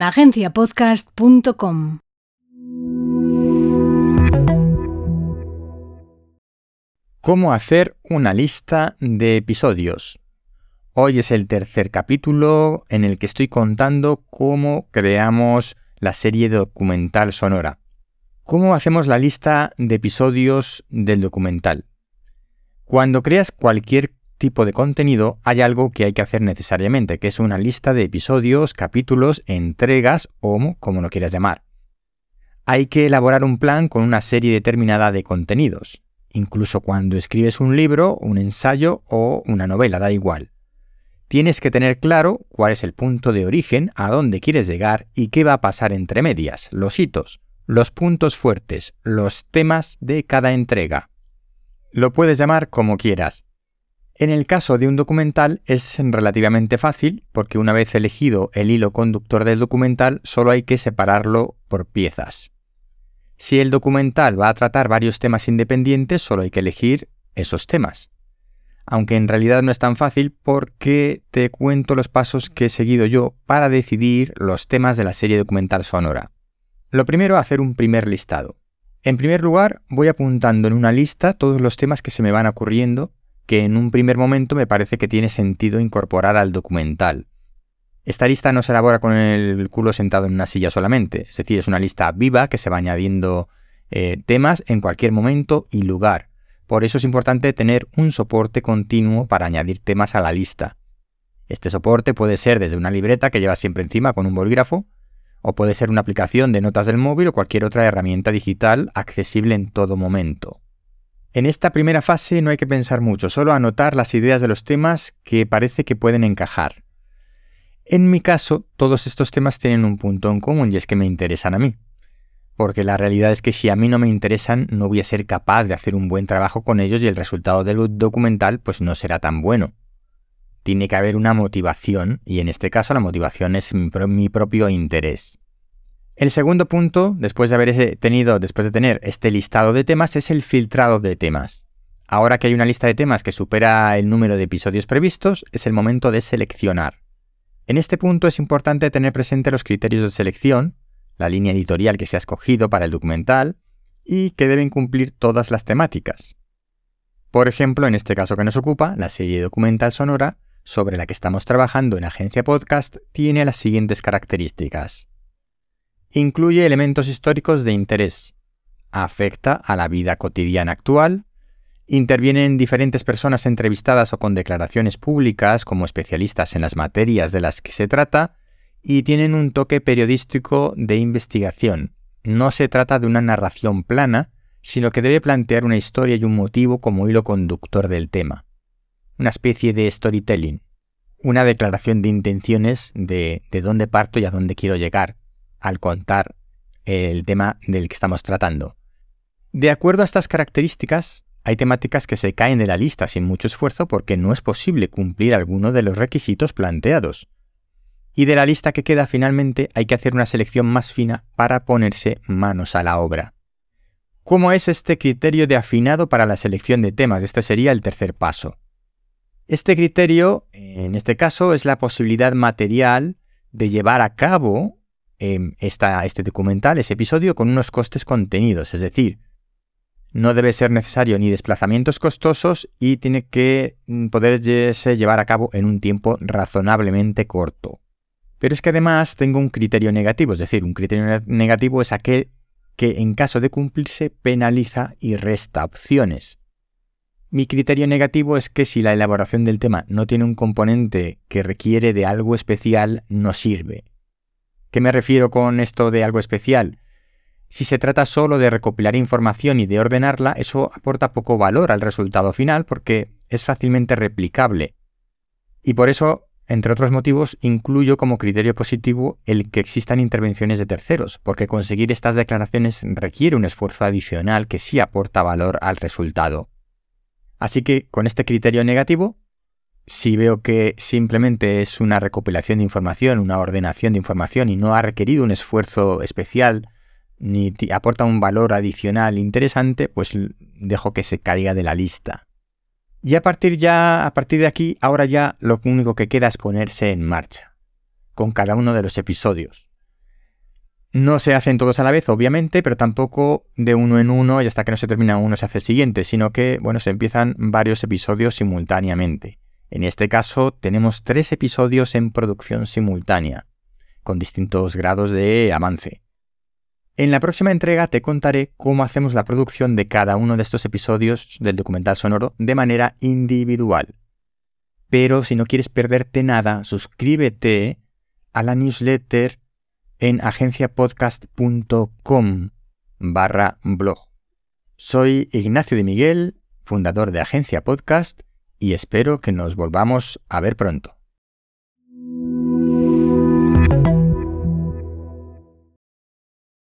agenciapodcast.com. ¿Cómo hacer una lista de episodios? Hoy es el tercer capítulo en el que estoy contando cómo creamos la serie documental sonora. ¿Cómo hacemos la lista de episodios del documental? Cuando creas cualquier tipo de contenido, hay algo que hay que hacer necesariamente, que es una lista de episodios, capítulos, entregas o como lo quieras llamar. Hay que elaborar un plan con una serie determinada de contenidos, incluso cuando escribes un libro, un ensayo o una novela, da igual. Tienes que tener claro cuál es el punto de origen, a dónde quieres llegar y qué va a pasar entre medias, los hitos, los puntos fuertes, los temas de cada entrega. Lo puedes llamar como quieras, en el caso de un documental es relativamente fácil porque una vez elegido el hilo conductor del documental solo hay que separarlo por piezas. Si el documental va a tratar varios temas independientes solo hay que elegir esos temas. Aunque en realidad no es tan fácil porque te cuento los pasos que he seguido yo para decidir los temas de la serie documental sonora. Lo primero, hacer un primer listado. En primer lugar, voy apuntando en una lista todos los temas que se me van ocurriendo que en un primer momento me parece que tiene sentido incorporar al documental. Esta lista no se elabora con el culo sentado en una silla solamente, es decir, es una lista viva que se va añadiendo eh, temas en cualquier momento y lugar. Por eso es importante tener un soporte continuo para añadir temas a la lista. Este soporte puede ser desde una libreta que llevas siempre encima con un bolígrafo, o puede ser una aplicación de notas del móvil o cualquier otra herramienta digital accesible en todo momento. En esta primera fase no hay que pensar mucho, solo anotar las ideas de los temas que parece que pueden encajar. En mi caso, todos estos temas tienen un punto en común y es que me interesan a mí. Porque la realidad es que si a mí no me interesan, no voy a ser capaz de hacer un buen trabajo con ellos y el resultado del documental pues no será tan bueno. Tiene que haber una motivación y en este caso la motivación es mi, propio interés. El segundo punto, después de haber tenido, después de tener este listado de temas, es el filtrado de temas. Ahora que hay una lista de temas que supera el número de episodios previstos, es el momento de seleccionar. En este punto es importante tener presente los criterios de selección, la línea editorial que se ha escogido para el documental y que deben cumplir todas las temáticas. Por ejemplo, en este caso que nos ocupa, la serie documental sonora sobre la que estamos trabajando en Agencia Podcast tiene las siguientes características. Incluye elementos históricos de interés. Afecta a la vida cotidiana actual. Intervienen diferentes personas entrevistadas o con declaraciones públicas como especialistas en las materias de las que se trata y tienen un toque periodístico de investigación. No se trata de una narración plana, sino que debe plantear una historia y un motivo como hilo conductor del tema. Una especie de storytelling, una declaración de intenciones de, de dónde parto y a dónde quiero llegar, al contar el tema del que estamos tratando. De acuerdo a estas características, hay temáticas que se caen de la lista sin mucho esfuerzo porque no es posible cumplir alguno de los requisitos planteados. Y de la lista que queda finalmente hay que hacer una selección más fina para ponerse manos a la obra. ¿Cómo es este criterio de afinado para la selección de temas? Este sería el tercer paso. Este criterio, en este caso, es la posibilidad material de llevar a cabo Em, este documental, ese episodio, con unos costes contenidos. Es decir, no debe ser necesario ni desplazamientos costosos y tiene que mm, poderse llevar a cabo en un tiempo razonablemente corto. Pero es que además tengo un criterio negativo, es decir, un criterio negativo es aquel que en caso de cumplirse penaliza y resta opciones. Mi criterio negativo es que si la elaboración del tema no tiene un componente que requiere de algo especial, no sirve. ¿Qué me refiero con esto de algo especial? Si se trata solo de recopilar información y de ordenarla, eso aporta poco valor al resultado final porque es fácilmente replicable. Y por eso, entre otros motivos, incluyo como criterio positivo el que existan intervenciones de terceros, porque conseguir estas declaraciones requiere un esfuerzo adicional que sí aporta valor al resultado. Así que, con este criterio negativo, si veo que simplemente es una recopilación de información, una ordenación de información y no ha requerido un esfuerzo especial ni aporta un valor adicional interesante, pues dejo que se caiga de la lista. Y a partir ya, a partir de aquí, ahora ya lo único que queda es ponerse en marcha con cada uno de los episodios. No se hacen todos a la vez, obviamente, pero tampoco de uno en uno y hasta que no se termina uno se hace el siguiente, sino que, bueno, se empiezan varios episodios simultáneamente. En este caso, tenemos tres episodios en producción simultánea, con distintos grados de avance. En la próxima entrega te contaré cómo hacemos la producción de cada uno de estos episodios del documental sonoro de manera individual. Pero si no quieres perderte nada, suscríbete a la newsletter en agenciapodcast.com barra blog. Soy Ignacio de Miguel, fundador de Agencia Podcast, y espero que nos volvamos a ver pronto.